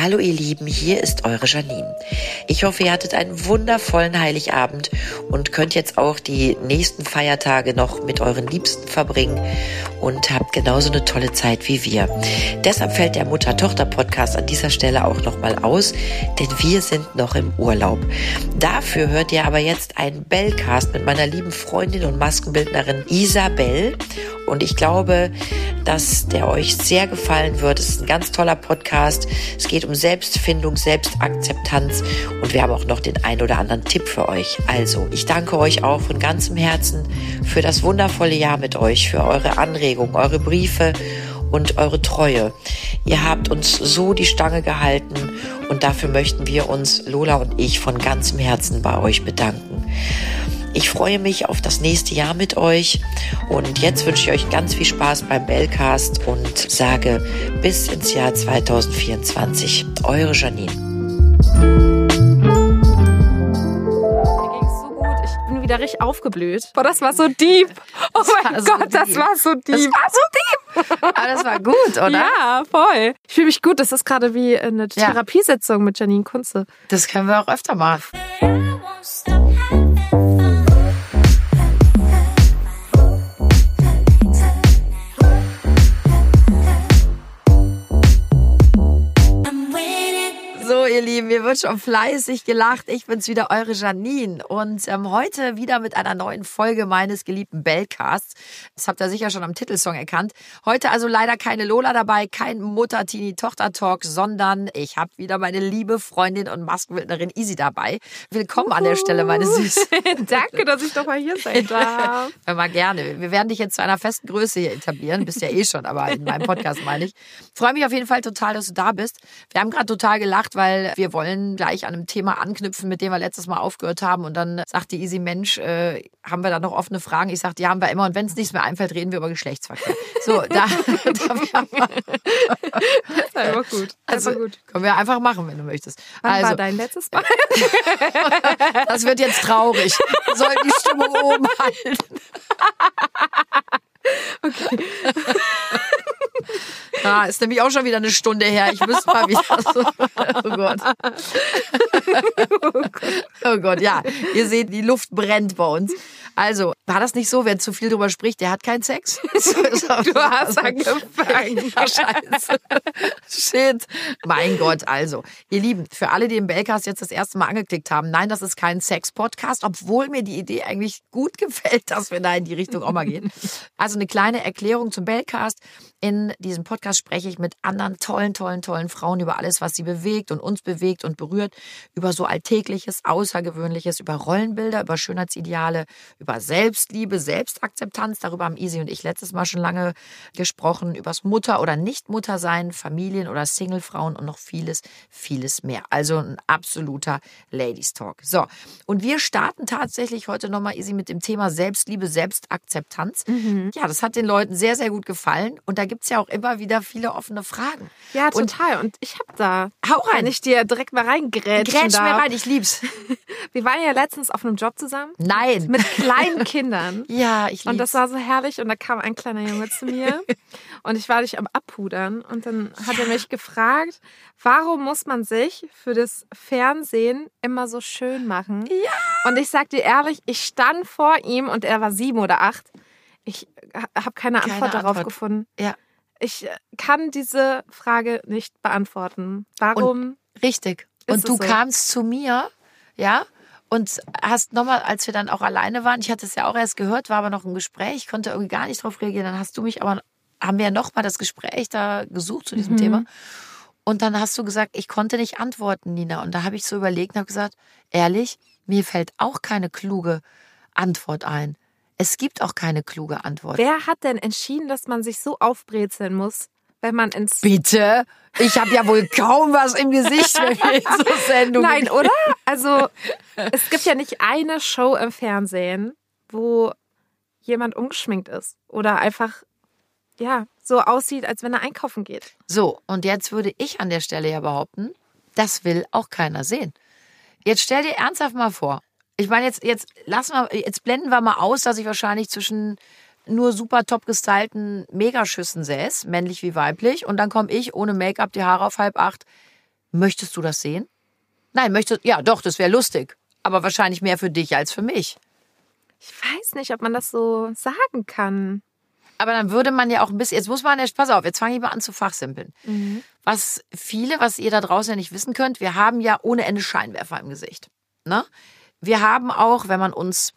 Hallo ihr Lieben, hier ist eure Janine. Ich hoffe, ihr hattet einen wundervollen Heiligabend und könnt jetzt auch die nächsten Feiertage noch mit euren Liebsten verbringen und habt genauso eine tolle Zeit wie wir. Deshalb fällt der Mutter-Tochter-Podcast an dieser Stelle auch nochmal aus, denn wir sind noch im Urlaub. Dafür hört ihr aber jetzt einen Bellcast mit meiner lieben Freundin und Maskenbildnerin Isabel und ich glaube, dass der euch sehr gefallen wird. Es ist ein ganz toller Podcast. Es geht um Selbstfindung, Selbstakzeptanz und wir haben auch noch den ein oder anderen Tipp für euch. Also, ich danke euch auch von ganzem Herzen für das wundervolle Jahr mit euch, für eure Anregungen, eure Briefe und eure Treue. Ihr habt uns so die Stange gehalten und dafür möchten wir uns, Lola und ich, von ganzem Herzen bei euch bedanken. Ich freue mich auf das nächste Jahr mit euch und jetzt wünsche ich euch ganz viel Spaß beim Bellcast und sage bis ins Jahr 2024. Eure Janine. wieder richtig aufgeblüht. Boah, das war so deep. Oh das mein Gott, so das war so deep. Das war so deep. Aber das war gut, oder? Ja, voll. Ich fühle mich gut. Das ist gerade wie eine Therapiesitzung mit Janine Kunze. Das können wir auch öfter machen. Lieben, mir wird schon fleißig gelacht. Ich bin's wieder, eure Janine. Und ähm, heute wieder mit einer neuen Folge meines geliebten Bellcasts. Das habt ihr sicher schon am Titelsong erkannt. Heute also leider keine Lola dabei, kein Mutter-Tini-Tochter-Talk, sondern ich habe wieder meine liebe Freundin und Maskenbildnerin Easy dabei. Willkommen an der Stelle, meine Süße. Danke, dass ich doch mal hier sein darf. Mal gerne. Wir werden dich jetzt zu einer festen Größe hier etablieren. Bist ja eh schon, aber in meinem Podcast meine ich. Freue mich auf jeden Fall total, dass du da bist. Wir haben gerade total gelacht, weil wir wollen gleich an einem Thema anknüpfen, mit dem wir letztes Mal aufgehört haben. Und dann sagt die Easy Mensch, äh, haben wir da noch offene Fragen? Ich sage, die haben wir immer. Und wenn es nichts mehr einfällt, reden wir über Geschlechtsverkehr. So, da, da wir Das ist einfach gut. Also, gut. Können wir einfach machen, wenn du möchtest. Wann also, war dein letztes Mal? das wird jetzt traurig. Wir sollen die Stimmung oben halten. Okay. Ja, ist nämlich auch schon wieder eine Stunde her. Ich müsste mal wieder so. Oh Gott. Oh Gott, ja. Ihr seht, die Luft brennt bei uns. Also, war das nicht so, wer zu viel drüber spricht, der hat keinen Sex? du hast angefangen. Scheiße. Shit. Mein Gott, also. Ihr Lieben, für alle, die im Bellcast jetzt das erste Mal angeklickt haben, nein, das ist kein Sex-Podcast, obwohl mir die Idee eigentlich gut gefällt, dass wir da in die Richtung auch mal gehen. Also eine kleine Erklärung zum Bellcast. In diesem Podcast spreche ich mit anderen tollen, tollen, tollen Frauen über alles, was sie bewegt und uns bewegt und berührt, über so Alltägliches, Außergewöhnliches, über Rollenbilder, über Schönheitsideale, über Selbstliebe, Selbstakzeptanz. Darüber haben Easy und ich letztes Mal schon lange gesprochen, übers Mutter- oder Nicht-Mutter-Sein, Familien- oder Single-Frauen und noch vieles, vieles mehr. Also ein absoluter Ladies Talk. So, und wir starten tatsächlich heute nochmal, Easy, mit dem Thema Selbstliebe, Selbstakzeptanz. Mhm. Ja, das hat den Leuten sehr, sehr gut gefallen. Und da gibt es ja auch immer wieder viele offene Fragen. Ja, total. Und, und ich habe da, hau rein. wenn ich dir direkt mal reingrätschen Grätsch mir rein, ich lieb's. Wir waren ja letztens auf einem Job zusammen. Nein. Mit kleinen Kindern. ja, ich lieb's. Und das war so herrlich. Und da kam ein kleiner Junge zu mir. und ich war dich am Abpudern. Und dann hat ja. er mich gefragt, warum muss man sich für das Fernsehen immer so schön machen? Ja. Und ich sag dir ehrlich, ich stand vor ihm und er war sieben oder acht. Ich habe keine Antwort keine darauf Antwort. gefunden. Ja. Ich äh, kann diese Frage nicht beantworten. Warum? Und, richtig. Und du so? kamst zu mir, ja, und hast nochmal, als wir dann auch alleine waren, ich hatte es ja auch erst gehört, war aber noch ein Gespräch, konnte irgendwie gar nicht drauf reagieren. Dann hast du mich aber, haben wir ja nochmal das Gespräch da gesucht zu diesem mhm. Thema. Und dann hast du gesagt, ich konnte nicht antworten, Nina. Und da habe ich so überlegt und habe gesagt, ehrlich, mir fällt auch keine kluge Antwort ein. Es gibt auch keine kluge Antwort. Wer hat denn entschieden, dass man sich so aufbrezeln muss, wenn man ins. Bitte? Ich habe ja wohl kaum was im Gesicht, wenn wir in so Sendung Nein, oder? Also, es gibt ja nicht eine Show im Fernsehen, wo jemand ungeschminkt ist oder einfach, ja, so aussieht, als wenn er einkaufen geht. So, und jetzt würde ich an der Stelle ja behaupten, das will auch keiner sehen. Jetzt stell dir ernsthaft mal vor, ich meine, jetzt, jetzt lassen wir, jetzt blenden wir mal aus, dass ich wahrscheinlich zwischen nur super top gestylten Megaschüssen säß, männlich wie weiblich, und dann komme ich ohne Make-up, die Haare auf halb acht. Möchtest du das sehen? Nein, möchtest, ja, doch, das wäre lustig. Aber wahrscheinlich mehr für dich als für mich. Ich weiß nicht, ob man das so sagen kann. Aber dann würde man ja auch ein bisschen, jetzt muss man, jetzt, pass auf, jetzt fange ich mal an zu fachsimpeln. Was viele, was ihr da draußen ja nicht wissen könnt, wir haben ja ohne Ende Scheinwerfer im Gesicht. Ne? Wir haben auch, wenn man uns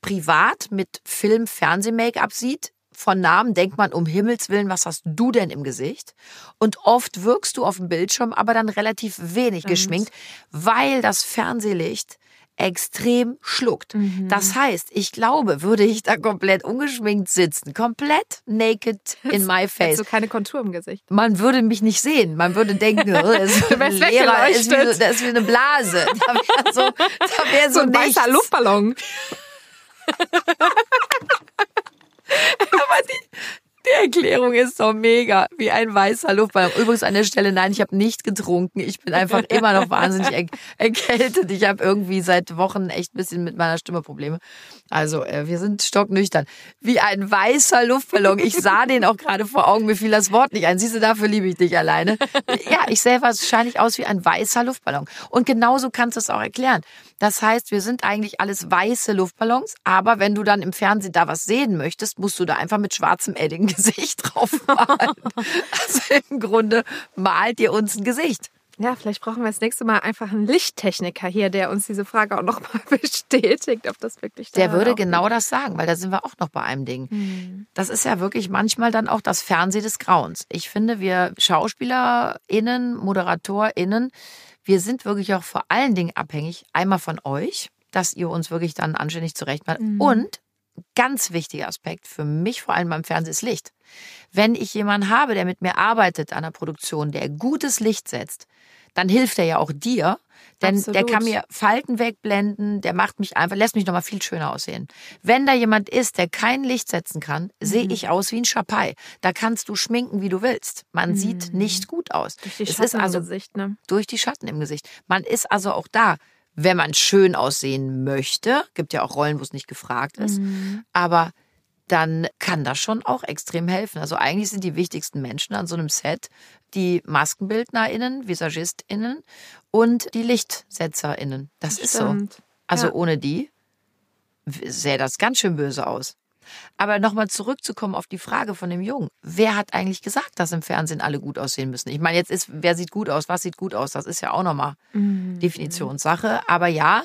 privat mit Film, Fernseh-Make-up sieht, von Namen denkt man, um Himmels Willen, was hast du denn im Gesicht? Und oft wirkst du auf dem Bildschirm aber dann relativ wenig geschminkt, weil das Fernsehlicht extrem schluckt. Das heißt, ich glaube, würde ich da komplett ungeschminkt sitzen, komplett naked in my face, du keine Kontur im Gesicht. man würde mich nicht sehen. Man würde denken, oh, das ist, ein Lehrer, ist wie, das ist wie eine Blase. Da wäre so, da wär so, So ein nichts. weißer Luftballon. Aber die, die Erklärung ist doch mega, wie ein weißer Luftballon. Übrigens an der Stelle, nein, ich habe nicht getrunken. Ich bin einfach immer noch wahnsinnig er erkältet. Ich habe irgendwie seit Wochen echt ein bisschen mit meiner Stimme Probleme. Also äh, wir sind stocknüchtern. Wie ein weißer Luftballon. Ich sah den auch gerade vor Augen. Mir fiel das Wort nicht ein. Siehst du, dafür liebe ich dich alleine. Ja, ich sehe wahrscheinlich aus wie ein weißer Luftballon. Und genauso kannst du es auch erklären. Das heißt, wir sind eigentlich alles weiße Luftballons, aber wenn du dann im Fernsehen da was sehen möchtest, musst du da einfach mit schwarzem Edding-Gesicht drauf malen. Also im Grunde malt ihr uns ein Gesicht. Ja, vielleicht brauchen wir das nächste Mal einfach einen Lichttechniker hier, der uns diese Frage auch nochmal bestätigt, ob das wirklich Der daran würde genau das sagen, weil da sind wir auch noch bei einem Ding. Hm. Das ist ja wirklich manchmal dann auch das Fernsehen des Grauens. Ich finde, wir SchauspielerInnen, ModeratorInnen, wir sind wirklich auch vor allen Dingen abhängig, einmal von euch, dass ihr uns wirklich dann anständig zurechtmacht. Und ganz wichtiger Aspekt für mich vor allem beim Fernsehen ist Licht. Wenn ich jemanden habe, der mit mir arbeitet an der Produktion, der gutes Licht setzt, dann hilft er ja auch dir, denn der Absolut. kann mir Falten wegblenden, der macht mich einfach, lässt mich nochmal viel schöner aussehen. Wenn da jemand ist, der kein Licht setzen kann, sehe Mhm. ich aus wie ein Schapai. Da kannst du schminken, wie du willst. Man sieht nicht gut aus. Mhm. Durch die es Schatten ist also im Gesicht, ne? durch die Schatten im Gesicht. Man ist also auch da, wenn man schön aussehen möchte. Gibt ja auch Rollen, wo es nicht gefragt ist. Mhm. Aber dann kann das schon auch extrem helfen. Also eigentlich sind die wichtigsten Menschen an so einem Set die MaskenbildnerInnen, VisagistInnen und die LichtsetzerInnen. Das ist so. Stimmt. Also Ja. ohne die sähe das ganz schön böse aus. Aber nochmal zurückzukommen auf die Frage von dem Jungen. Wer hat eigentlich gesagt, dass im Fernsehen alle gut aussehen müssen? Ich meine, jetzt ist, wer sieht gut aus, was sieht gut aus? Das ist ja auch nochmal Mhm. Definitionssache. Aber ja,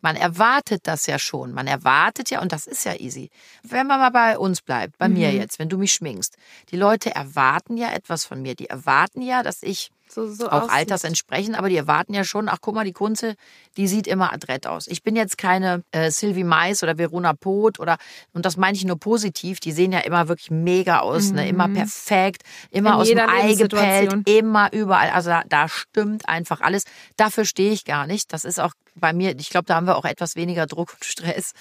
man erwartet das ja schon. Man erwartet ja, und das ist ja easy. Wenn man mal bei uns bleibt, bei mir jetzt, wenn du mich schminkst, die Leute erwarten ja etwas von mir. Die erwarten ja, dass ich So, so auch aussieht. altersentsprechend, aber die erwarten ja schon, ach guck mal, die Kunze, die sieht immer adrett aus. Ich bin jetzt keine äh, Sylvie Mais oder Verona Poth oder, und das meine ich nur positiv, die sehen ja immer wirklich mega aus, ne? immer perfekt, immer Mhm. In aus dem Ei gepellt, immer überall. Also da, da stimmt einfach alles. Dafür stehe ich gar nicht. Das ist auch bei mir, ich glaube, da haben wir auch etwas weniger Druck und Stress.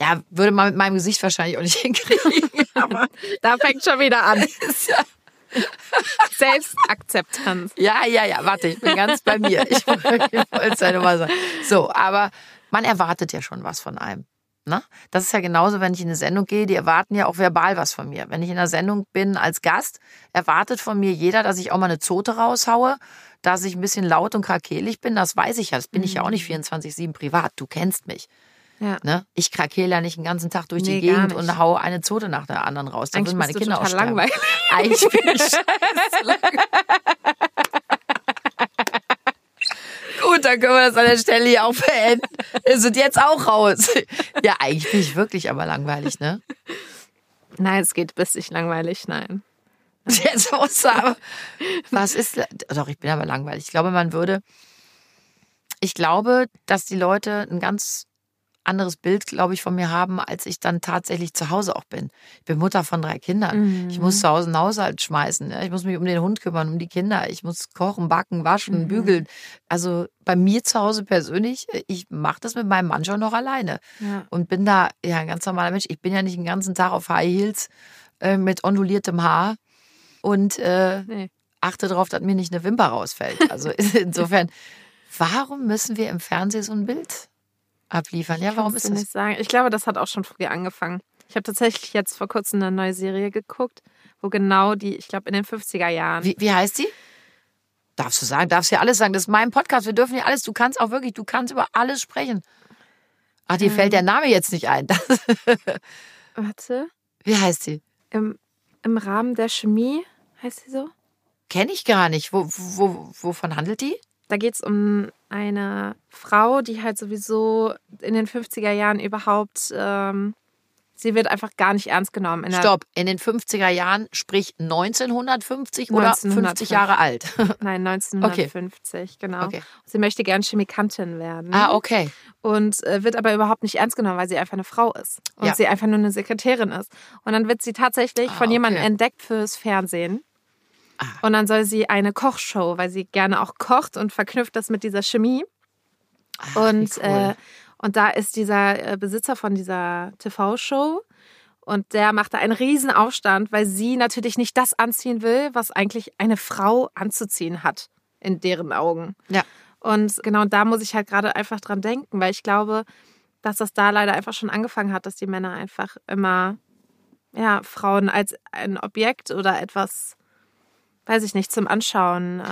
Ja, würde man mit meinem Gesicht wahrscheinlich auch nicht hinkriegen. aber Da fängt schon wieder an. Selbstakzeptanz. Ja, ja, ja, warte, ich bin ganz bei mir. Ich wollte es ja nur mal sagen. So, aber man erwartet ja schon was von einem. Ne? Das ist ja genauso, wenn ich in eine Sendung gehe, die erwarten ja auch verbal was von mir. Wenn ich in einer Sendung bin als Gast, erwartet von mir jeder, dass ich auch mal eine Zote raushaue, dass ich ein bisschen laut und krakelig bin. Das weiß ich ja. Das bin ich ja auch nicht 24-7 privat. Du kennst mich. Ja. Ne? Ich krakele ja nicht den ganzen Tag durch Nee, die Gegend und hau eine Zote nach der anderen raus. Da Eigentlich würden meine Kinder total aussterben. langweilig. Eigentlich bin ich. Gut, dann können wir das an der Stelle hier auch beenden. Wir sind jetzt auch raus. Ja, eigentlich bin ich wirklich aber langweilig, ne? Nein, es geht bis ich langweilig, nein. Jetzt muss aber. Was ist. Doch, ich bin aber langweilig. Ich glaube, man würde. Ich glaube, dass die Leute ein ganz anderes Bild, glaube ich, von mir haben, als ich dann tatsächlich zu Hause auch bin. Ich bin Mutter von drei Kindern. Ich muss zu Hause einen Haushalt schmeißen. ja. Ich muss mich um den Hund kümmern, um die Kinder. Ich muss kochen, backen, waschen, bügeln. Also bei mir zu Hause persönlich, ich mache das mit meinem Mann schon noch alleine. Ja. Und bin da ja ein ganz normaler Mensch. Ich bin ja nicht den ganzen Tag auf High Heels äh, mit onduliertem Haar und äh, Nee. achte darauf, dass mir nicht eine Wimper rausfällt. Also insofern, warum müssen wir im Fernsehen so ein Bild abliefern? Ja, warum Kannst ist du das? nicht sagen. Ich glaube, das hat auch schon früher angefangen. Ich habe tatsächlich jetzt vor kurzem eine neue Serie geguckt, wo genau die, ich glaube in den 50er Jahren, Wie, wie heißt die? Darfst du sagen, darfst ja alles sagen. Das ist mein Podcast. Wir dürfen ja alles. Du kannst auch wirklich, du kannst über alles sprechen. Ach, dir fällt der Name jetzt nicht ein. Warte. Wie heißt sie? Im, Im Rahmen der Chemie heißt sie so? Kenne ich gar nicht. Wo, wo, wovon handelt die? Da geht es um eine Frau, die halt sowieso in den 50er Jahren überhaupt, ähm, sie wird einfach gar nicht ernst genommen. In Stopp. In den 50er Jahren, sprich 1950 oder 50 1950. Jahre alt? Nein, 1950, genau. Okay. Sie möchte gern Chemikantin werden. ah, okay. Und äh, wird aber überhaupt nicht ernst genommen, weil sie einfach eine Frau ist. Und Ja. sie einfach nur eine Sekretärin ist. Und dann wird sie tatsächlich Ah, von jemandem okay. entdeckt fürs Fernsehen. Ah. Und dann soll sie eine Kochshow, weil sie gerne auch kocht und verknüpft das mit dieser Chemie. Ach, Und, cool. äh, und da ist dieser äh, Besitzer von dieser TV-Show und der macht da einen riesen Aufstand, weil sie natürlich nicht das anziehen will, was eigentlich eine Frau anzuziehen hat, in deren Augen. ja. Und genau da muss ich halt gerade einfach dran denken, weil ich glaube, dass das da leider einfach schon angefangen hat, dass die Männer einfach immer ja, Frauen als ein Objekt oder etwas, weiß ich nicht, zum Anschauen. Äh,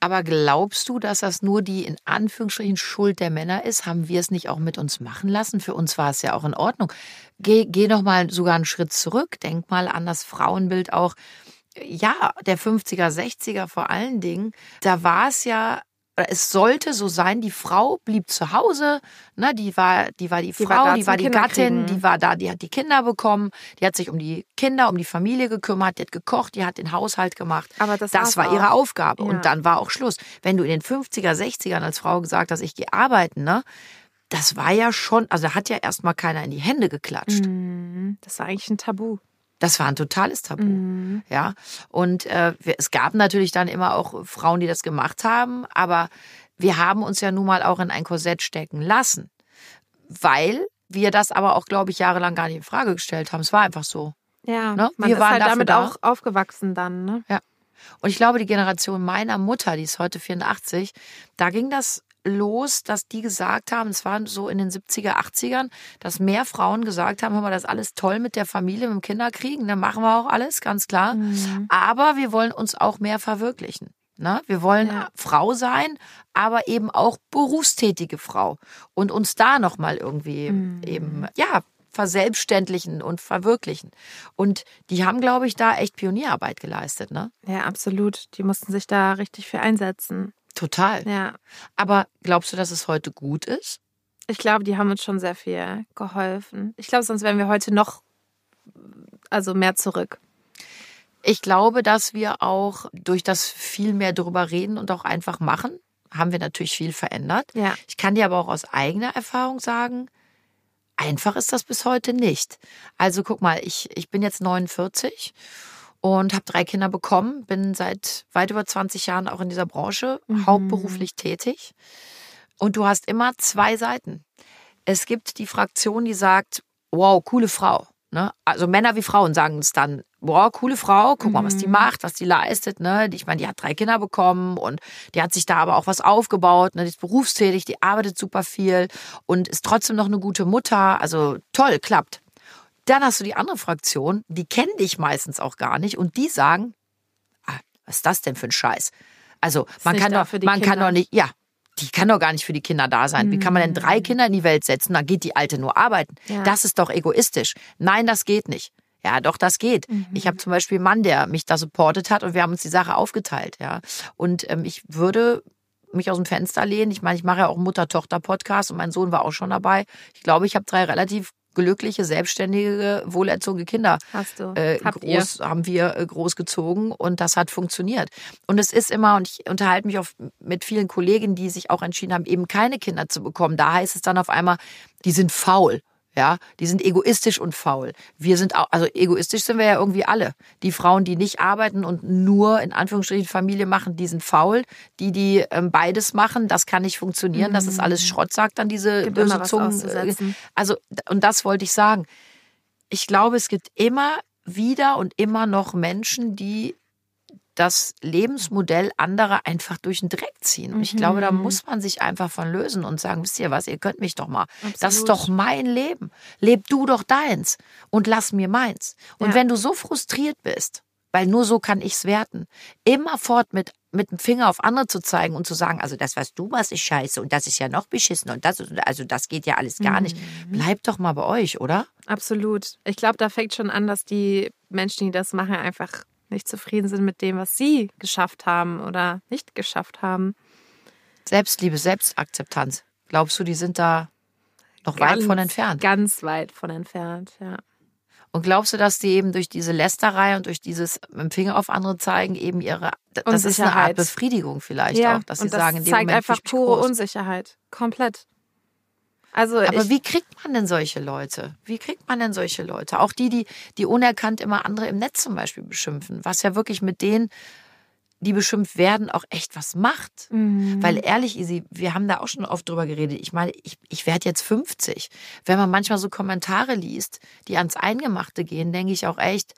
Aber glaubst du, dass das nur die in Anführungsstrichen Schuld der Männer ist? Haben wir es nicht auch mit uns machen lassen? Für uns war es ja auch in Ordnung. Geh, geh noch mal sogar einen Schritt zurück. Denk mal an das Frauenbild auch. Ja, der 50er, 60er vor allen Dingen. Da war es ja, es sollte so sein, die Frau blieb zu Hause, ne, die war, die war die, Die war Frau, da die war die Gattin, Kinderkriegen. die war da, die hat die Kinder bekommen, die hat sich um die Kinder, um die Familie gekümmert, die hat gekocht, die hat den Haushalt gemacht. Aber das das war ihre auch. Aufgabe. Ja. Und dann war auch Schluss. Wenn du in den 50er, 60ern als Frau gesagt hast, ich gehe arbeiten, ne? Das war ja schon, also hat ja erstmal keiner in die Hände geklatscht. Mhm. das war eigentlich ein Tabu. Das war ein totales Tabu. Mhm. Ja. Und äh, es gab natürlich dann immer auch Frauen, die das gemacht haben, aber wir haben uns ja nun mal auch in ein Korsett stecken lassen. Weil wir das aber auch, glaube ich, jahrelang gar nicht in Frage gestellt haben. Es war einfach so. Ja, Ne? man Wir ist waren halt damit da. auch aufgewachsen dann. Ne? Und ich glaube, die Generation meiner Mutter, die ist heute 84, da ging das los, dass die gesagt haben, es waren so in den 70er, 80ern, dass mehr Frauen gesagt haben, hör mal, das ist alles toll mit der Familie, mit dem Kinderkriegen, dann machen wir auch alles, ganz klar. Mhm. Aber wir wollen uns auch mehr verwirklichen. Ne? Wir wollen Ja. Frau sein, aber eben auch berufstätige Frau. Und uns da nochmal irgendwie Mhm. eben, ja, verselbstständigen und verwirklichen. Und die haben, glaube ich, da echt Pionierarbeit geleistet, ne? Ja, absolut. Die mussten sich da richtig für einsetzen. Total. Ja. Aber glaubst du, dass es heute gut ist? Ich glaube, die haben uns schon sehr viel geholfen. Ich glaube, sonst wären wir heute noch also mehr zurück. Ich glaube, dass wir auch durch das viel mehr drüber reden und auch einfach machen, haben wir natürlich viel verändert. Ja. Ich kann dir aber auch aus eigener Erfahrung sagen, einfach ist das bis heute nicht. Also guck mal, ich, ich bin jetzt 49 und habe drei Kinder bekommen, bin seit weit über 20 Jahren auch in dieser Branche Mhm. hauptberuflich tätig. Und du hast immer zwei Seiten. Es gibt die Fraktion, die sagt, wow, coole Frau. Ne? Also Männer wie Frauen sagen es dann, wow, coole Frau, guck mal, was die Mhm. macht, was die leistet. Ne? Ich meine, die hat drei Kinder bekommen und die hat sich da aber auch was aufgebaut. Ne? Die ist berufstätig, die arbeitet super viel und ist trotzdem noch eine gute Mutter. Also toll, klappt. Dann hast du die andere Fraktion, die kennen dich meistens auch gar nicht und die sagen, ah, was ist das denn für ein Scheiß? Also man kann doch, man kann Kinder. doch nicht, ja, die kann doch gar nicht für die Kinder da sein. Wie kann man denn drei Kinder in die Welt setzen? Dann geht die Alte nur arbeiten. Mhm. Ja. Das ist doch egoistisch. Nein, das geht nicht. Ja, doch, das geht. Mhm. Ich habe zum Beispiel einen Mann, der mich da supportet hat und wir haben uns die Sache aufgeteilt, ja. Und ähm, ich würde mich aus dem Fenster lehnen. Ich meine, ich mache ja auch einen Mutter-Tochter-Podcast und mein Sohn war auch schon dabei. Ich glaube, ich habe drei relativ glückliche, selbstständige, wohlerzogene Kinder Hast du. äh, Habt ihr. groß, haben wir äh, groß gezogen und das hat funktioniert. Und es ist immer, und ich unterhalte mich auf, mit vielen Kollegen, die sich auch entschieden haben, eben keine Kinder zu bekommen. Da heißt es dann auf einmal, die sind faul. Ja, die sind egoistisch und faul. Wir sind auch, also egoistisch sind wir ja irgendwie alle. Die Frauen, die nicht arbeiten und nur in Anführungsstrichen Familie machen, die sind faul. Die, die ähm, beides machen, das kann nicht funktionieren. Das ist alles Schrott, sagt dann diese Gibt böse Zungen. auszusetzen. Also, und das wollte ich sagen. Ich glaube, es gibt immer wieder und immer noch Menschen, die das Lebensmodell anderer einfach durch den Dreck ziehen. Und ich glaube, da Mhm. muss man sich einfach von lösen und sagen, wisst ihr was, ihr könnt mich doch mal. Das ist Absolut. doch mein Leben. Leb du doch deins und lass mir meins. Und Ja. wenn du so frustriert bist, weil nur so kann ich's werten, immerfort mit mit dem Finger auf andere zu zeigen und zu sagen, also das, was du machst, ist scheiße und das ist ja noch beschissen und das, also das geht ja alles gar nicht. Mhm. Bleibt doch mal bei euch, oder? Absolut. Ich glaube, da fängt schon an, dass die Menschen, die das machen, einfach nicht zufrieden sind mit dem, was sie geschafft haben oder nicht geschafft haben. Selbstliebe, Selbstakzeptanz. Glaubst du, die sind da noch weit Ganz, von entfernt? Ganz weit von entfernt, ja. Und glaubst du, dass die eben durch diese Lästerei und durch dieses mit dem Finger auf andere zeigen eben ihre, das ist eine Art. Befriedigung vielleicht ja, auch, dass sie das sagen, in dem zeigt Moment einfach pure groß. Unsicherheit. Komplett. Also Aber wie kriegt man denn solche Leute? Wie kriegt man denn solche Leute? Auch die, die, die unerkannt immer andere im Netz zum Beispiel beschimpfen, was ja wirklich mit denen, die beschimpft werden, auch echt was macht. Mhm. Weil ehrlich, Isi, wir haben da auch schon oft drüber geredet. Ich meine, ich, ich werde jetzt 50. Wenn man manchmal so Kommentare liest, die ans Eingemachte gehen, denke ich auch echt,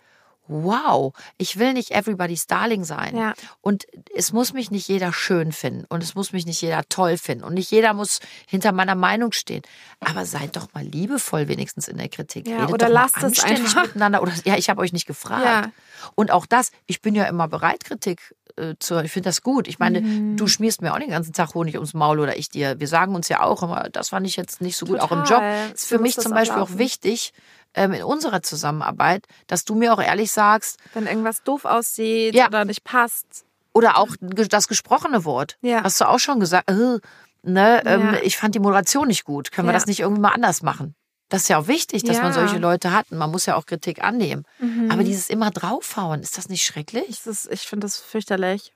wow, ich will nicht everybody's darling sein. Ja. Und es muss mich nicht jeder schön finden und es muss mich nicht jeder toll finden und nicht jeder muss hinter meiner Meinung stehen. Aber seid doch mal liebevoll wenigstens in der Kritik. Ja, Redet oder doch mal lasst es einfach. miteinander. Oder ja, ich habe euch nicht gefragt. Ja. Und auch das, ich bin ja immer bereit, Kritik äh, zu. Ich finde das gut. Ich meine, Mhm. du schmierst mir auch den ganzen Tag Honig ums Maul oder ich dir. Wir sagen uns ja auch immer, das fand ich jetzt nicht so gut, auch im Job. Total. Ist für mich zum auch Beispiel auch laufen. wichtig ähm, in unserer Zusammenarbeit, dass du mir auch ehrlich sagst, wenn irgendwas doof aussieht Ja. oder nicht passt. oder auch das gesprochene Wort. Ja. Hast du auch schon gesagt, äh, ne, ähm, Ja. ich fand die Moderation nicht gut. Können wir das nicht irgendwie mal anders machen? Das ist ja auch wichtig, dass man. Mhm. solche Leute hat. Und man muss ja auch Kritik annehmen. Aber dieses immer draufhauen, ist das nicht schrecklich? Das ist, ich finde das fürchterlich.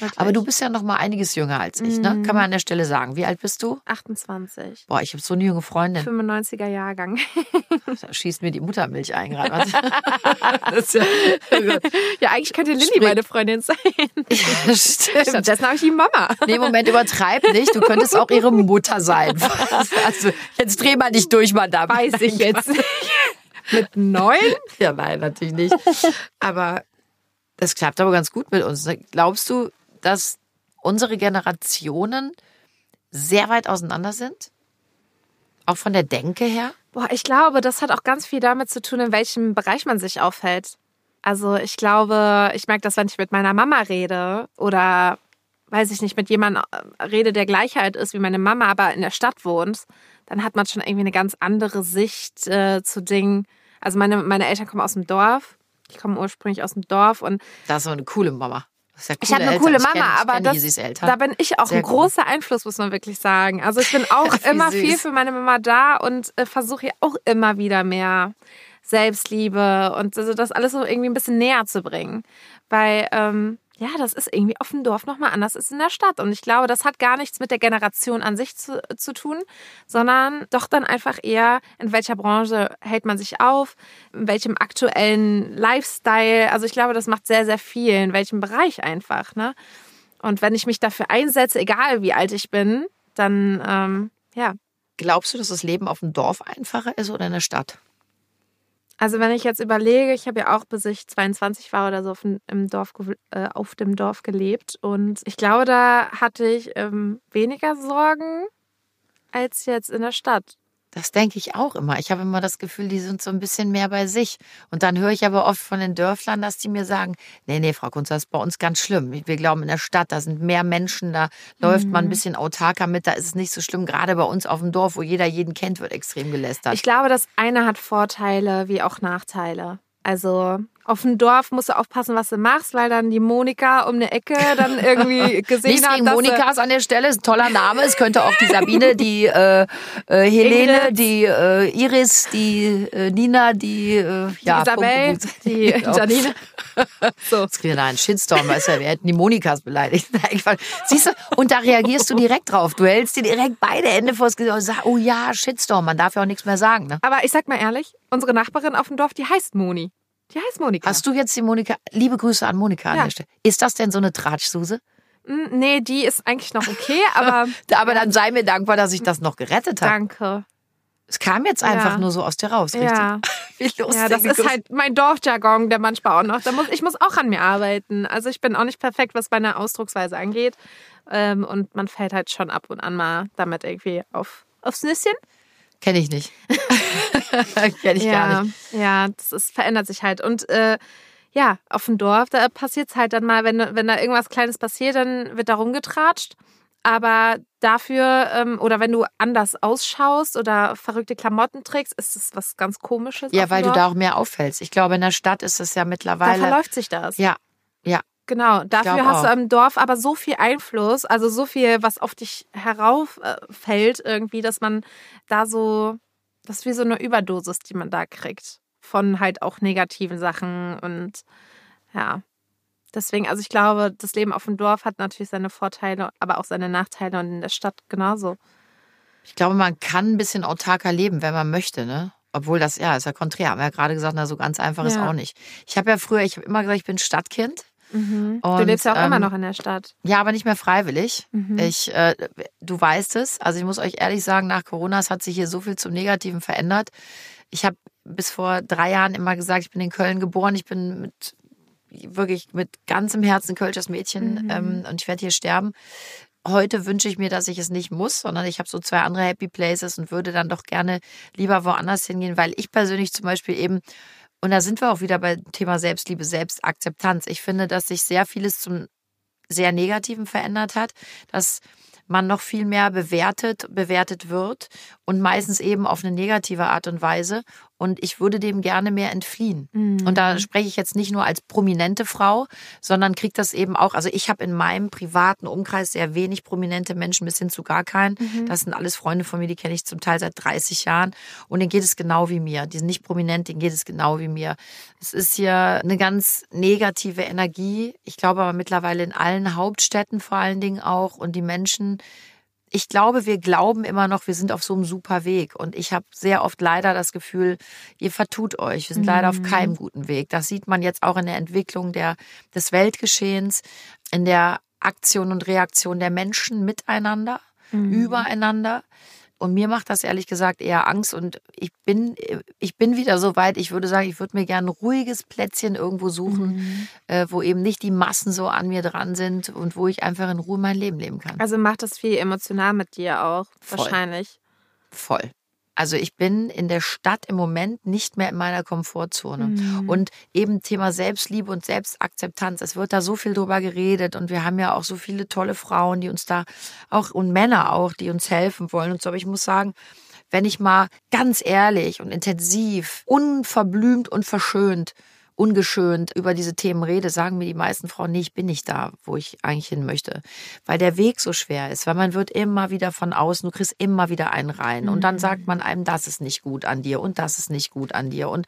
Wirklich. Aber du bist ja noch mal einiges jünger als ich, ne? Mhm. Kann man an der Stelle sagen. Wie alt bist du? 28. Boah, ich habe so eine junge Freundin. 95er Jahrgang. Da schießt mir die Muttermilch ein gerade. ja, ja, eigentlich könnte Lilly Sprich- meine Freundin sein. ja stimmt. Stattdessen habe ich die Mama. Nee, Moment, übertreib nicht. Du könntest auch ihre Mutter sein. Also, jetzt dreh mal nicht durch, Madame. Weiß ich jetzt nicht. Mit neun? Ja, nein, natürlich nicht. Aber das klappt aber ganz gut mit uns. ne? Glaubst du, dass unsere Generationen sehr weit auseinander sind? Auch von der Denke her? Boah, ich glaube, das hat auch ganz viel damit zu tun, in welchem Bereich man sich aufhält. Also ich glaube, ich merke das, wenn ich mit meiner Mama rede oder weiß ich nicht, mit jemandem äh, rede, der gleich alt ist wie meine Mama, aber in der Stadt wohnt, dann hat man schon irgendwie eine ganz andere Sicht äh, zu Dingen. Also meine, meine Eltern kommen aus dem Dorf. Ich komme ursprünglich aus dem Dorf und Das ist so eine coole Mama. Ja ich habe eine Eltern. coole Mama, kenn- aber das, da bin ich auch Sehr ein cool. großer Einfluss, muss man wirklich sagen. Also ich bin auch immer süß. viel für meine Mama da und äh, versuche ihr auch immer wieder mehr Selbstliebe und also das alles so irgendwie ein bisschen näher zu bringen. Weil, ähm, ja, das ist irgendwie auf dem Dorf nochmal anders als in der Stadt. Und ich glaube, das hat gar nichts mit der Generation an sich zu, zu tun, sondern doch dann einfach eher, in welcher Branche hält man sich auf, in welchem aktuellen Lifestyle. Also ich glaube, das macht sehr, sehr viel, in welchem Bereich einfach. Ne? Und wenn ich mich dafür einsetze, egal wie alt ich bin, dann, ähm, ja. Glaubst du, dass das Leben auf dem Dorf einfacher ist oder in der Stadt? Also wenn ich jetzt überlege, ich habe ja auch bis ich 22 war oder so auf im Dorf, äh, auf dem Dorf gelebt und ich glaube, da hatte ich ähm, weniger Sorgen als jetzt in der Stadt. Das denke ich auch immer. Ich habe immer das Gefühl, die sind so ein bisschen mehr bei sich. Und dann höre ich aber oft von den Dörflern, dass die mir sagen, nee, nee, Frau Kunz, das ist bei uns ganz schlimm. Wir glauben, in der Stadt, da sind mehr Menschen, da läuft man ein bisschen autarker mit, da ist es nicht so schlimm. Gerade bei uns auf dem Dorf, wo jeder jeden kennt, wird extrem gelästert. Ich glaube, das eine hat Vorteile wie auch Nachteile. Also auf dem Dorf musst du aufpassen, was du machst, weil dann die Monika um eine Ecke dann irgendwie gesehen Nichts hat, gegen dass Monikas an der Stelle, ist ein toller Name. Es könnte auch die Sabine, die äh, äh, Helene, die äh, Iris, die äh, Nina, die, äh, die ja, Isabel, Punkt, Punkt. die. Janine. So. Wir da einen Shitstorm, weißt du, wir hätten die Monikas beleidigt. Siehst du, und da reagierst du direkt drauf. Du hältst dir direkt beide Hände vors Gesicht und sagst, oh ja, Shitstorm, man darf ja auch nichts mehr sagen. Ne? Aber ich sag mal ehrlich, unsere Nachbarin auf dem Dorf, die heißt Moni. Die heißt Monika. Hast du jetzt die Monika, liebe Grüße an Monika an Ja. der Stelle. Ist das denn so eine Tratschsuse? Hm, Nee, die ist eigentlich noch okay, aber Aber dann sei mir dankbar, dass ich das noch gerettet habe. danke. Es kam jetzt einfach Ja. nur so aus dir raus, richtig? Ja. Wie lustig. Ja, das ist halt mein Dorfjargon, der manchmal auch noch. Da muss, ich muss auch an mir arbeiten. Also ich bin auch nicht perfekt, was meine Ausdrucksweise angeht. Ähm, und man fällt halt schon ab und an mal damit irgendwie auf, aufs Nüsschen. Kenn ich nicht. Kenn ich ja, gar nicht. ja, das ist, verändert sich halt. Und äh, ja, auf dem Dorf, da passiert es halt dann mal, wenn, wenn da irgendwas Kleines passiert, dann wird da rumgetratscht. Aber dafür, ähm, oder wenn du anders ausschaust oder verrückte Klamotten trägst, ist es was ganz Komisches. Ja, weil du da auch mehr auffällst. Ich glaube, in der Stadt ist es ja mittlerweile. Da verläuft sich das. Ja. Genau, dafür hast auch. du im Dorf aber so viel Einfluss, also so viel, was auf dich herauffällt, irgendwie, dass man da so, das ist wie so eine Überdosis, die man da kriegt. Von halt auch negativen Sachen und ja. Deswegen, also ich glaube, das Leben auf dem Dorf hat natürlich seine Vorteile, aber auch seine Nachteile und in der Stadt genauso. Ich glaube, man kann ein bisschen autarker leben, wenn man möchte, ne? Obwohl das, ja, ist ja konträr. Haben wir ja gerade gesagt, na, so ganz einfach ja. ist auch nicht. Ich habe ja früher, ich habe immer gesagt, ich bin Stadtkind. Mhm. Du lebst ja auch ähm, immer noch in der Stadt. Ja, aber nicht mehr freiwillig. Mhm. Ich, äh, du weißt es. Also ich muss euch ehrlich sagen, nach Corona hat sich hier so viel zum Negativen verändert. Ich habe bis vor drei Jahren immer gesagt, ich bin in Köln geboren. Ich bin mit wirklich mit ganzem Herzen Kölsches Mädchen mhm. ähm, und ich werde hier sterben. Heute wünsche ich mir, dass ich es nicht muss, sondern ich habe so zwei andere Happy Places und würde dann doch gerne lieber woanders hingehen, weil ich persönlich zum Beispiel eben, und da sind wir auch wieder beim Thema Selbstliebe, Selbstakzeptanz. Ich finde, dass sich sehr vieles zum sehr Negativen verändert hat, dass man noch viel mehr bewertet, bewertet wird und meistens eben auf eine negative Art und Weise. Und ich würde dem gerne mehr entfliehen. Mhm. Und da spreche ich jetzt nicht nur als prominente Frau, sondern kriege das eben auch. Also ich habe in meinem privaten Umkreis sehr wenig prominente Menschen, bis hin zu gar keinen. Mhm. Das sind alles Freunde von mir, die kenne ich zum Teil seit 30 Jahren. Und denen geht es genau wie mir. Die sind nicht prominent, denen geht es genau wie mir. Es ist hier eine ganz negative Energie. Ich glaube aber mittlerweile in allen Hauptstädten vor allen Dingen auch. Und die Menschen ich glaube, wir glauben immer noch, wir sind auf so einem super Weg. Und ich habe sehr oft leider das Gefühl, ihr vertut euch. Wir sind mhm. leider auf keinem mhm. guten Weg. Das sieht man jetzt auch in der Entwicklung der, des Weltgeschehens, in der Aktion und Reaktion der Menschen miteinander, mhm. übereinander. Und mir macht das ehrlich gesagt eher Angst. Und ich bin, ich bin wieder so weit, ich würde sagen, ich würde mir gerne ein ruhiges Plätzchen irgendwo suchen, mhm. äh, wo eben nicht die Massen so an mir dran sind und wo ich einfach in Ruhe mein Leben leben kann. Also macht das viel emotional mit dir auch, Voll. wahrscheinlich. Voll. Also ich bin in der Stadt im Moment nicht mehr in meiner Komfortzone. Mhm. Und eben Thema Selbstliebe und Selbstakzeptanz, es wird da so viel drüber geredet und wir haben ja auch so viele tolle Frauen, die uns da auch und Männer auch, die uns helfen wollen und so. Aber ich muss sagen, wenn ich mal ganz ehrlich und intensiv, unverblümt und verschönt ungeschönt über diese Themen rede, sagen mir die meisten Frauen, nee, ich bin nicht da, wo ich eigentlich hin möchte. Weil der Weg so schwer ist, weil man wird immer wieder von außen, du kriegst immer wieder einen rein. Und dann sagt man einem, das ist nicht gut an dir und das ist nicht gut an dir. Und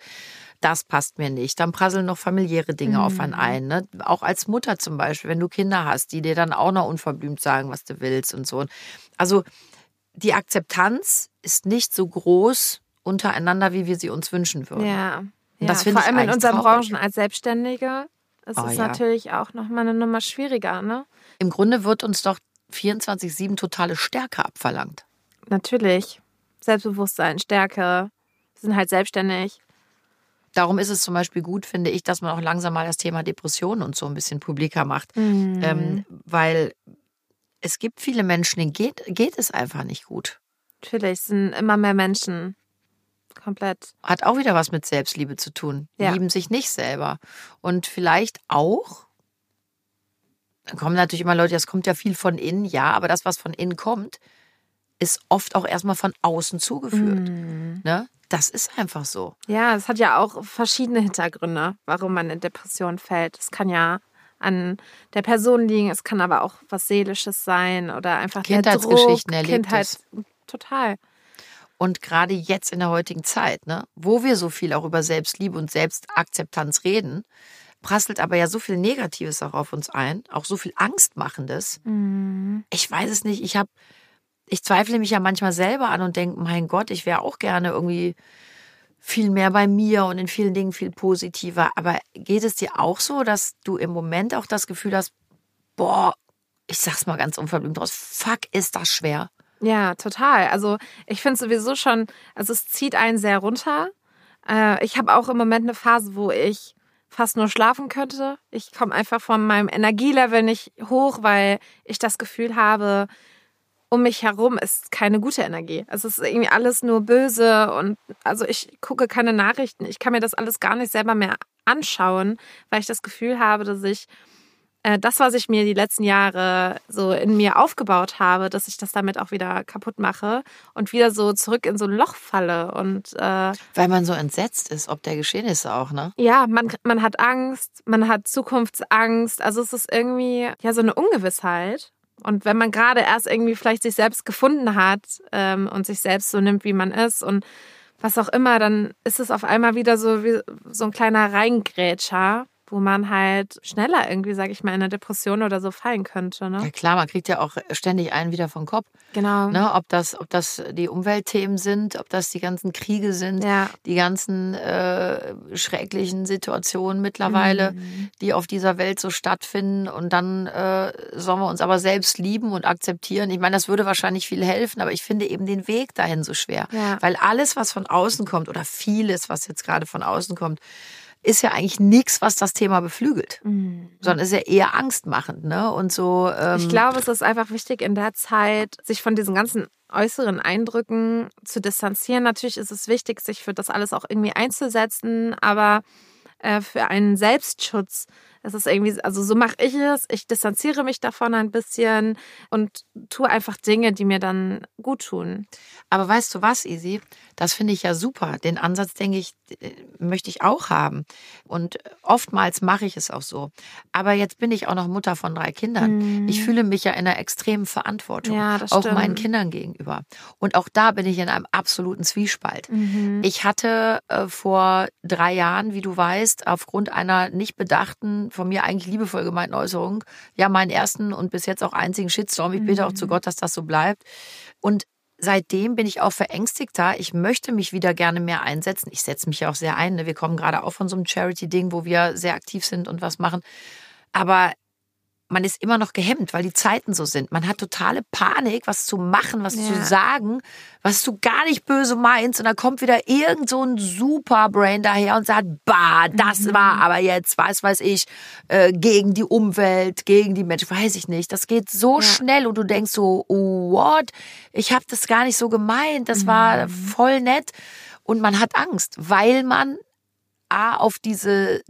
das passt mir nicht. Dann prasseln noch familiäre Dinge mhm. auf einen ein. Ne? Auch als Mutter zum Beispiel, wenn du Kinder hast, die dir dann auch noch unverblümt sagen, was du willst und so. Also die Akzeptanz ist nicht so groß untereinander, wie wir sie uns wünschen würden. Ja. Ja, das vor allem in unseren traurig. Branchen als Selbstständige ist oh, es ja. natürlich auch nochmal eine Nummer schwieriger. Ne? Im Grunde wird uns doch 24-7 totale Stärke abverlangt. Natürlich. Selbstbewusstsein, Stärke. Wir sind halt selbstständig. Darum ist es zum Beispiel gut, finde ich, dass man auch langsam mal das Thema Depressionen und so ein bisschen publiker macht. Mhm. Ähm, weil es gibt viele Menschen, denen geht, geht es einfach nicht gut. Natürlich, es sind immer mehr Menschen komplett. Hat auch wieder was mit Selbstliebe zu tun. Ja. Lieben sich nicht selber. Und vielleicht auch, dann kommen natürlich immer Leute, das kommt ja viel von innen, ja, aber das, was von innen kommt, ist oft auch erstmal von außen zugeführt. Mm. Ne? Das ist einfach so. Ja, es hat ja auch verschiedene Hintergründe, warum man in Depression fällt. Es kann ja an der Person liegen, es kann aber auch was Seelisches sein oder einfach Kindheitsgeschichten erlebt. Kindheit, total. Und gerade jetzt in der heutigen Zeit, ne, wo wir so viel auch über Selbstliebe und Selbstakzeptanz reden, prasselt aber ja so viel Negatives auch auf uns ein, auch so viel Angstmachendes. Mhm. Ich weiß es nicht. Ich habe, ich zweifle mich ja manchmal selber an und denke, mein Gott, ich wäre auch gerne irgendwie viel mehr bei mir und in vielen Dingen viel positiver. Aber geht es dir auch so, dass du im Moment auch das Gefühl hast, boah, ich sag's mal ganz unverblümt raus, fuck, ist das schwer? Ja, total. Also ich finde sowieso schon, also es zieht einen sehr runter. Äh, ich habe auch im Moment eine Phase, wo ich fast nur schlafen könnte. Ich komme einfach von meinem Energielevel nicht hoch, weil ich das Gefühl habe, um mich herum ist keine gute Energie. Es ist irgendwie alles nur böse und also ich gucke keine Nachrichten. Ich kann mir das alles gar nicht selber mehr anschauen, weil ich das Gefühl habe, dass ich das, was ich mir die letzten Jahre so in mir aufgebaut habe, dass ich das damit auch wieder kaputt mache und wieder so zurück in so ein Loch falle. Und äh, weil man so entsetzt ist, ob der Geschehnisse auch, ne? Ja, man, man hat Angst, man hat Zukunftsangst. Also es ist irgendwie ja so eine Ungewissheit. Und wenn man gerade erst irgendwie vielleicht sich selbst gefunden hat ähm, und sich selbst so nimmt, wie man ist und was auch immer, dann ist es auf einmal wieder so wie so ein kleiner Reingrätscher wo man halt schneller irgendwie, sag ich mal, in eine Depression oder so fallen könnte. Ne? Ja klar, man kriegt ja auch ständig einen wieder vom Kopf. Genau. Ne? Ob, das, ob das die Umweltthemen sind, ob das die ganzen Kriege sind, ja. die ganzen äh, schrecklichen Situationen mittlerweile, mhm. die auf dieser Welt so stattfinden. Und dann äh, sollen wir uns aber selbst lieben und akzeptieren. Ich meine, das würde wahrscheinlich viel helfen, aber ich finde eben den Weg dahin so schwer. Ja. Weil alles, was von außen kommt oder vieles, was jetzt gerade von außen kommt, ist ja eigentlich nichts, was das Thema beflügelt, mhm. sondern ist ja eher angstmachend. Ne? Und so, ähm ich glaube, es ist einfach wichtig in der Zeit, sich von diesen ganzen äußeren Eindrücken zu distanzieren. Natürlich ist es wichtig, sich für das alles auch irgendwie einzusetzen, aber äh, für einen Selbstschutz es ist irgendwie, also so mache ich es. Ich distanziere mich davon ein bisschen und tue einfach Dinge, die mir dann gut tun. Aber weißt du was, Isi? Das finde ich ja super. Den Ansatz, denke ich, äh, möchte ich auch haben. Und oftmals mache ich es auch so. Aber jetzt bin ich auch noch Mutter von drei Kindern. Mhm. Ich fühle mich ja in einer extremen Verantwortung. Ja, das auch stimmt. meinen Kindern gegenüber. Und auch da bin ich in einem absoluten Zwiespalt. Mhm. Ich hatte äh, vor drei Jahren, wie du weißt, aufgrund einer nicht bedachten von mir eigentlich liebevoll gemeinten Äußerung, ja, meinen ersten und bis jetzt auch einzigen Shitstorm. Ich bitte auch zu mhm. Gott, dass das so bleibt. Und seitdem bin ich auch verängstigter. Ich möchte mich wieder gerne mehr einsetzen. Ich setze mich ja auch sehr ein. Ne? Wir kommen gerade auch von so einem Charity-Ding, wo wir sehr aktiv sind und was machen. Aber man ist immer noch gehemmt, weil die Zeiten so sind. Man hat totale Panik, was zu machen, was ja. zu sagen, was du gar nicht böse meinst. Und dann kommt wieder irgend so ein Superbrain daher und sagt, bah, das mhm. war aber jetzt, was weiß ich, äh, gegen die Umwelt, gegen die Menschen, weiß ich nicht. Das geht so ja. schnell und du denkst so, oh, what? Ich habe das gar nicht so gemeint. Das mhm. war voll nett. Und man hat Angst, weil man A, auf diese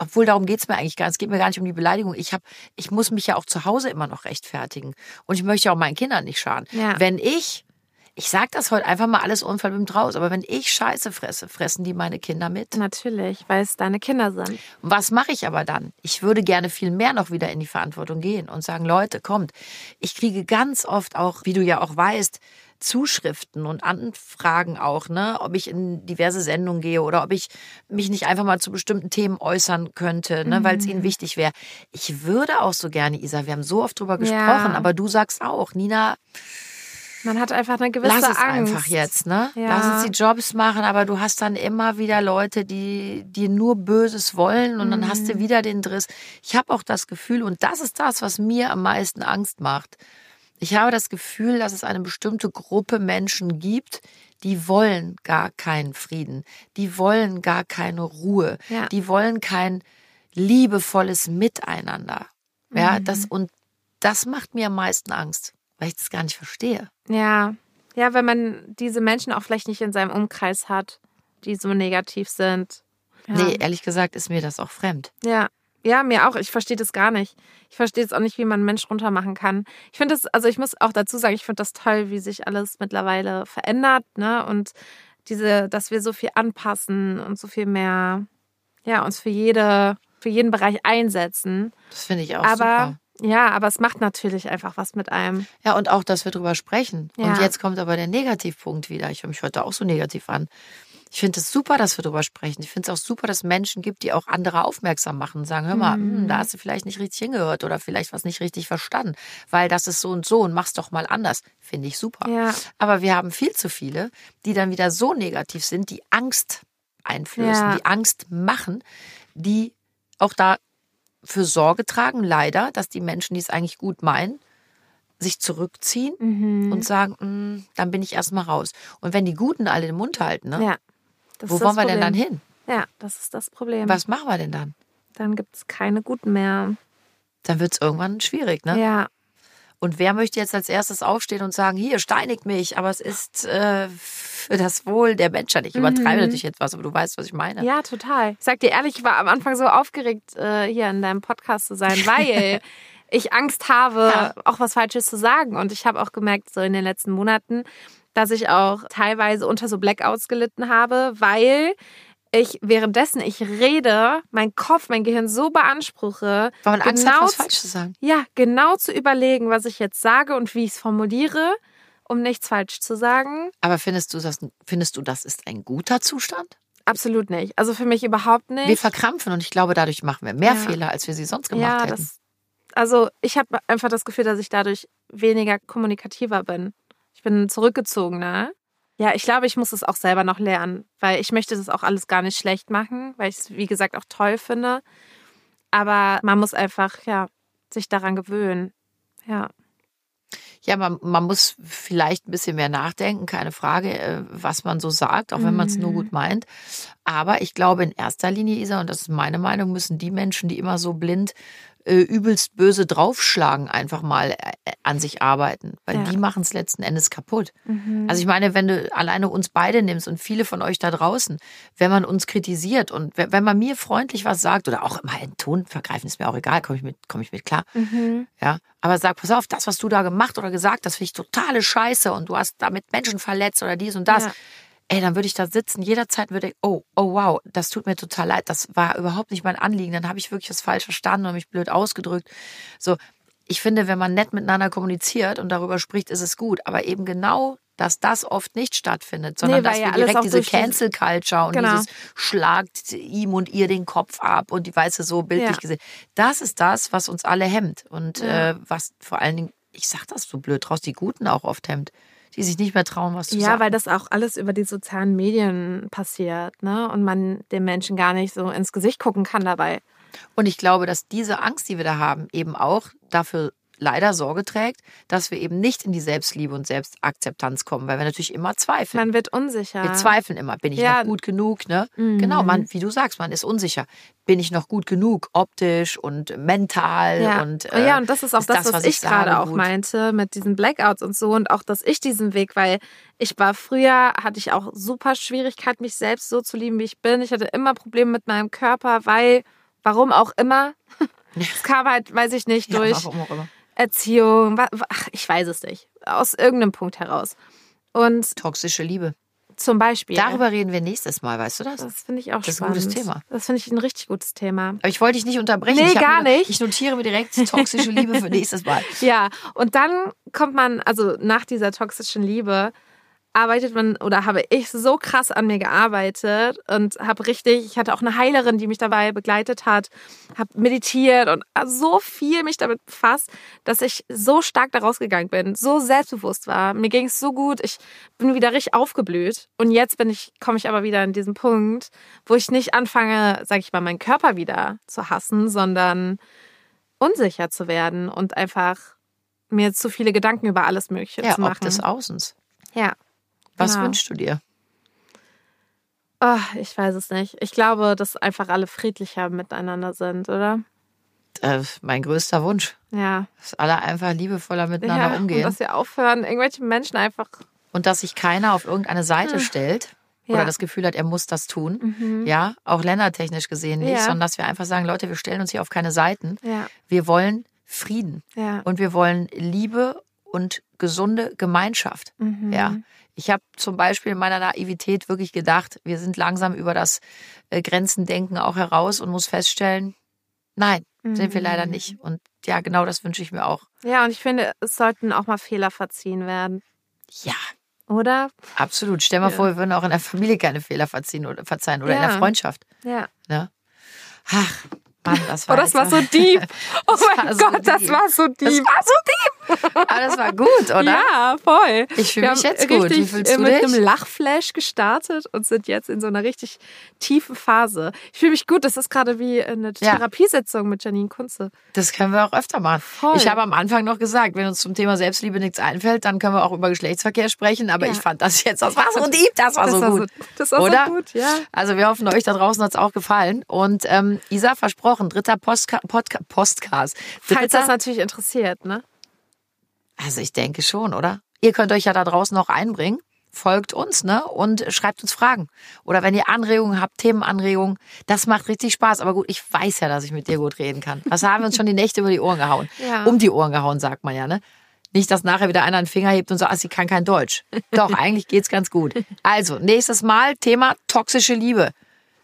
obwohl darum geht's mir eigentlich gar nicht. Es geht mir gar nicht um die Beleidigung. Ich hab, ich muss mich ja auch zu Hause immer noch rechtfertigen. Und ich möchte ja auch meinen Kindern nicht schaden. Ja. Wenn ich, ich sag das heute einfach mal alles unverblümt raus, aber wenn ich Scheiße fresse, fressen die meine Kinder mit. Natürlich, weil es deine Kinder sind. Was mache ich aber dann? Ich würde gerne viel mehr noch wieder in die Verantwortung gehen und sagen, Leute, kommt. Ich kriege ganz oft auch, wie du ja auch weißt, Zuschriften und Anfragen auch, ne, ob ich in diverse Sendungen gehe oder ob ich mich nicht einfach mal zu bestimmten Themen äußern könnte, ne, mhm. weil es ihnen wichtig wäre. Ich würde auch so gerne, Isa, wir haben so oft drüber gesprochen, ja. aber du sagst auch, Nina, man hat einfach eine gewisse Lass es Angst. einfach jetzt, ne? Ja. Lass uns die Jobs machen, aber du hast dann immer wieder Leute, die dir nur Böses wollen und mhm. dann hast du mhm. wieder den Driss. Ich habe auch das Gefühl, und das ist das, was mir am meisten Angst macht. Ich habe das Gefühl, dass es eine bestimmte Gruppe Menschen gibt, die wollen gar keinen Frieden, die wollen gar keine Ruhe, ja. die wollen kein liebevolles Miteinander. Ja, mhm. das und das macht mir am meisten Angst, weil ich das gar nicht verstehe. Ja, ja, wenn man diese Menschen auch vielleicht nicht in seinem Umkreis hat, die so negativ sind. Ja. Nee, ehrlich gesagt ist mir das auch fremd. Ja. Ja, mir auch. Ich verstehe das gar nicht. Ich verstehe es auch nicht, wie man einen Mensch runtermachen kann. Ich finde das, also ich muss auch dazu sagen, ich finde das toll, wie sich alles mittlerweile verändert, ne? Und diese, dass wir so viel anpassen und so viel mehr, ja, uns für jede, für jeden Bereich einsetzen. Das finde ich auch aber, super. Ja, aber es macht natürlich einfach was mit einem. Ja, und auch, dass wir drüber sprechen. Ja. Und jetzt kommt aber der Negativpunkt wieder. Ich höre mich heute auch so negativ an. Ich finde es super, dass wir darüber sprechen. Ich finde es auch super, dass es Menschen gibt, die auch andere aufmerksam machen und sagen, hör mal, mhm. da hast du vielleicht nicht richtig hingehört oder vielleicht was nicht richtig verstanden, weil das ist so und so und mach's doch mal anders. Finde ich super. Ja. Aber wir haben viel zu viele, die dann wieder so negativ sind, die Angst einflößen, Ja. die Angst machen, die auch dafür Sorge tragen, leider, dass die Menschen, die es eigentlich gut meinen, sich zurückziehen Mhm. und sagen, "Mm, dann bin ich erstmal raus. Und wenn die Guten alle den Mund halten, ne? Ja. Das Wo wollen wir denn dann hin? Ja, das ist das Problem. Was machen wir denn dann? Dann gibt es keine guten mehr. Dann wird es irgendwann schwierig, ne? Ja. Und wer möchte jetzt als erstes aufstehen und sagen, hier, steinigt mich, aber es ist äh, für das Wohl der Menschheit. Ich übertreibe Mhm. natürlich etwas, aber du weißt, was ich meine. Ja, total. Ich sag dir ehrlich, ich war am Anfang so aufgeregt, äh, hier in deinem Podcast zu sein, weil ich Angst habe, Ja. auch was Falsches zu sagen. Und ich habe auch gemerkt, so in den letzten Monaten, dass ich auch teilweise unter so Blackouts gelitten habe, weil ich währenddessen ich rede, mein Kopf, mein Gehirn so beanspruche, Weil man Angst hat, genau was zu- falsch zu sagen. ja, genau zu überlegen, was ich jetzt sage und wie ich es formuliere, um nichts falsch zu sagen. Aber findest du das, findest du, das ist ein guter Zustand? Absolut nicht. Also für mich überhaupt nicht. Wir verkrampfen und ich glaube, dadurch machen wir mehr Ja. Fehler, als wir sie sonst gemacht ja, hätten. das, also ich habe einfach das Gefühl, dass ich dadurch weniger kommunikativer bin. Ich bin zurückgezogener. Ja, ich glaube, ich muss es auch selber noch lernen, weil ich möchte das auch alles gar nicht schlecht machen, weil ich es, wie gesagt, auch toll finde. Aber man muss einfach, ja, sich daran gewöhnen. Ja. Ja, man, man muss vielleicht ein bisschen mehr nachdenken, keine Frage, äh, was man so sagt, auch wenn man es nur Mhm. gut meint. Aber ich glaube in erster Linie, Isa, und das ist meine Meinung, müssen die Menschen, die immer so blind äh, übelst böse draufschlagen, einfach mal äh, an sich arbeiten. Weil Ja. die machen es letzten Endes kaputt. Mhm. Also ich meine, wenn du alleine uns beide nimmst und viele von euch da draußen, wenn man uns kritisiert und wenn wenn man mir freundlich was sagt oder auch immer einen Ton vergreifen, ist mir auch egal, komme ich mit, komme ich mit klar. Mhm. Ja, aber sag, pass auf, das, was du da gemacht oder gesagt, das finde ich totale Scheiße und du hast damit Menschen verletzt oder dies und das. Ja. Ey, dann würde ich da sitzen, jederzeit würde ich, oh, oh wow, das tut mir total leid, das war überhaupt nicht mein Anliegen, dann habe ich wirklich was falsch verstanden und mich blöd ausgedrückt. So, ich finde, wenn man nett miteinander kommuniziert und darüber spricht, ist es gut, aber eben genau, dass das oft nicht stattfindet, sondern Nee, dass ja wir direkt diese Cancel Culture und Genau. dieses schlagt ihm und ihr den Kopf ab und die weiße so bildlich Ja. gesehen. Das ist das, was uns alle hemmt und Ja. äh, was vor allen Dingen, ich sag das so blöd draus, die Guten auch oft hemmt, die sich nicht mehr trauen, was zu Ja, sagen. weil das auch alles über die sozialen Medien passiert, ne? Und man den Menschen gar nicht so ins Gesicht gucken kann dabei. Und ich glaube, dass diese Angst, die wir da haben, eben auch dafür leider Sorge trägt, dass wir eben nicht in die Selbstliebe und Selbstakzeptanz kommen, weil wir natürlich immer zweifeln. Man wird unsicher. wir zweifeln immer, bin ich Ja. noch gut genug, ne? Mhm. Genau, man, wie du sagst, man ist unsicher. Bin ich noch gut genug, optisch und mental Ja. und äh, ja, und das ist auch ist das, das, was, was ich ich gerade auch gut? meinte mit diesen Blackouts und so und auch, dass ich diesen Weg, weil ich war früher, hatte ich auch super Schwierigkeit, mich selbst so zu lieben, wie ich bin. Ich hatte immer Probleme mit meinem Körper, weil, warum auch immer. Es kam halt, weiß ich nicht, ja, durch warum auch immer. Erziehung, ach, ich weiß es nicht, aus irgendeinem Punkt heraus. Und Toxische Liebe. zum Beispiel. Darüber reden wir nächstes Mal, weißt du das? Das finde ich auch Das ist ein spannend. gutes Thema. Das finde ich ein richtig gutes Thema. Aber ich wollte dich nicht unterbrechen. Nee, ich gar mir- nicht. Ich notiere mir direkt toxische Liebe für nächstes Mal. Ja, und dann kommt man, also nach dieser toxischen Liebe, arbeitet man oder habe ich so krass an mir gearbeitet und habe richtig, ich hatte auch eine Heilerin, die mich dabei begleitet hat, habe meditiert und so viel mich damit befasst, dass ich so stark da rausgegangen bin, so selbstbewusst war. Mir ging es so gut, ich bin wieder richtig aufgeblüht und jetzt bin ich, komme ich aber wieder an diesen Punkt, wo ich nicht anfange, sage ich mal, meinen Körper wieder zu hassen, sondern unsicher zu werden und einfach mir zu viele Gedanken über alles Mögliche Ja, zu machen. des Außens. ja. Was Genau. wünschst du dir? Oh, ich weiß es nicht. Ich glaube, dass einfach alle friedlicher miteinander sind, oder? Äh, mein größter Wunsch. Ja. Dass alle einfach liebevoller miteinander ja, umgehen. Und dass wir aufhören, irgendwelche Menschen einfach. und dass sich keiner auf irgendeine Seite stellt oder Ja. das Gefühl hat, er muss das tun. Mhm. Ja, auch ländertechnisch gesehen nicht, Ja. sondern dass wir einfach sagen, Leute, wir stellen uns hier auf keine Seiten. Ja, Wir wollen Frieden und wir wollen Liebe und gesunde Gemeinschaft. Mhm. Ja. Ich habe zum Beispiel in meiner Naivität wirklich gedacht, wir sind langsam über das äh, Grenzendenken auch heraus und muss feststellen, nein, sind wir leider Mhm. nicht. Und ja, genau das wünsche ich mir auch. Ja, und ich finde, es sollten auch mal Fehler verziehen werden, Ja, oder? absolut. Stell mal Ja. vor, wir würden auch in der Familie keine Fehler verziehen oder verzeihen oder in der Ja. Freundschaft. Ja. Ne? Ach, Mann, das war Oh, das war so deep. Oh Das mein so Gott, das deep. war so Das deep. war so deep. Aber das war gut, oder? Ja, voll. Ich fühle mich jetzt gut. Wie fühlst äh, du mit dich? einem Lachflash gestartet und sind jetzt in so einer richtig tiefen Phase. Ich fühle mich gut. Das ist gerade wie eine Ja. Therapiesitzung mit Janine Kunze. Das können wir auch öfter machen. Voll. Ich habe am Anfang noch gesagt, wenn uns zum Thema Selbstliebe nichts einfällt, dann können wir auch über Geschlechtsverkehr sprechen. Aber Ja. ich fand das jetzt, das war so deep, das war das so war gut. So, das war Oder? so gut, ja. Also wir hoffen, euch da draußen hat's auch gefallen. Und ähm, Isa, versprochen, dritter Postka Podca Postcast. Falls Dritter, das natürlich interessiert, ne? Also ich denke schon, oder? Ihr könnt euch ja da draußen noch einbringen. Folgt uns, ne? Und schreibt uns Fragen. Oder wenn ihr Anregungen habt, Themenanregungen, das macht richtig Spaß. Aber gut, ich weiß ja, dass ich mit dir gut reden kann. Was haben wir uns schon die Nächte über die Ohren gehauen? Ja. Um die Ohren gehauen, sagt man ja, ne? Nicht, dass nachher wieder einer einen Finger hebt und sagt, ah, sie kann kein Deutsch. Doch, eigentlich geht's ganz gut. Also, nächstes Mal Thema toxische Liebe.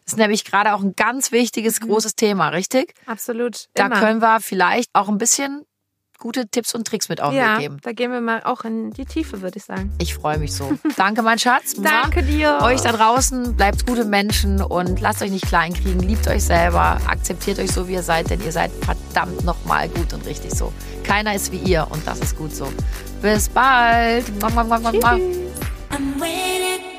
Ist nämlich gerade auch ein ganz wichtiges, großes Thema, richtig? Absolut. Da immer. können wir vielleicht auch ein bisschen gute Tipps und Tricks mit auf den Weg ja, geben. da gehen wir mal auch in die Tiefe, würde ich sagen. Ich freue mich so. Danke, mein Schatz. Danke dir. Euch da draußen, bleibt gute Menschen und lasst euch nicht kleinkriegen. Liebt euch selber, akzeptiert euch so, wie ihr seid, denn ihr seid verdammt nochmal gut und richtig so. Keiner ist wie ihr und das ist gut so. Bis bald. Mua, mua, mua, mua, mua. Tschüss. I'm waiting.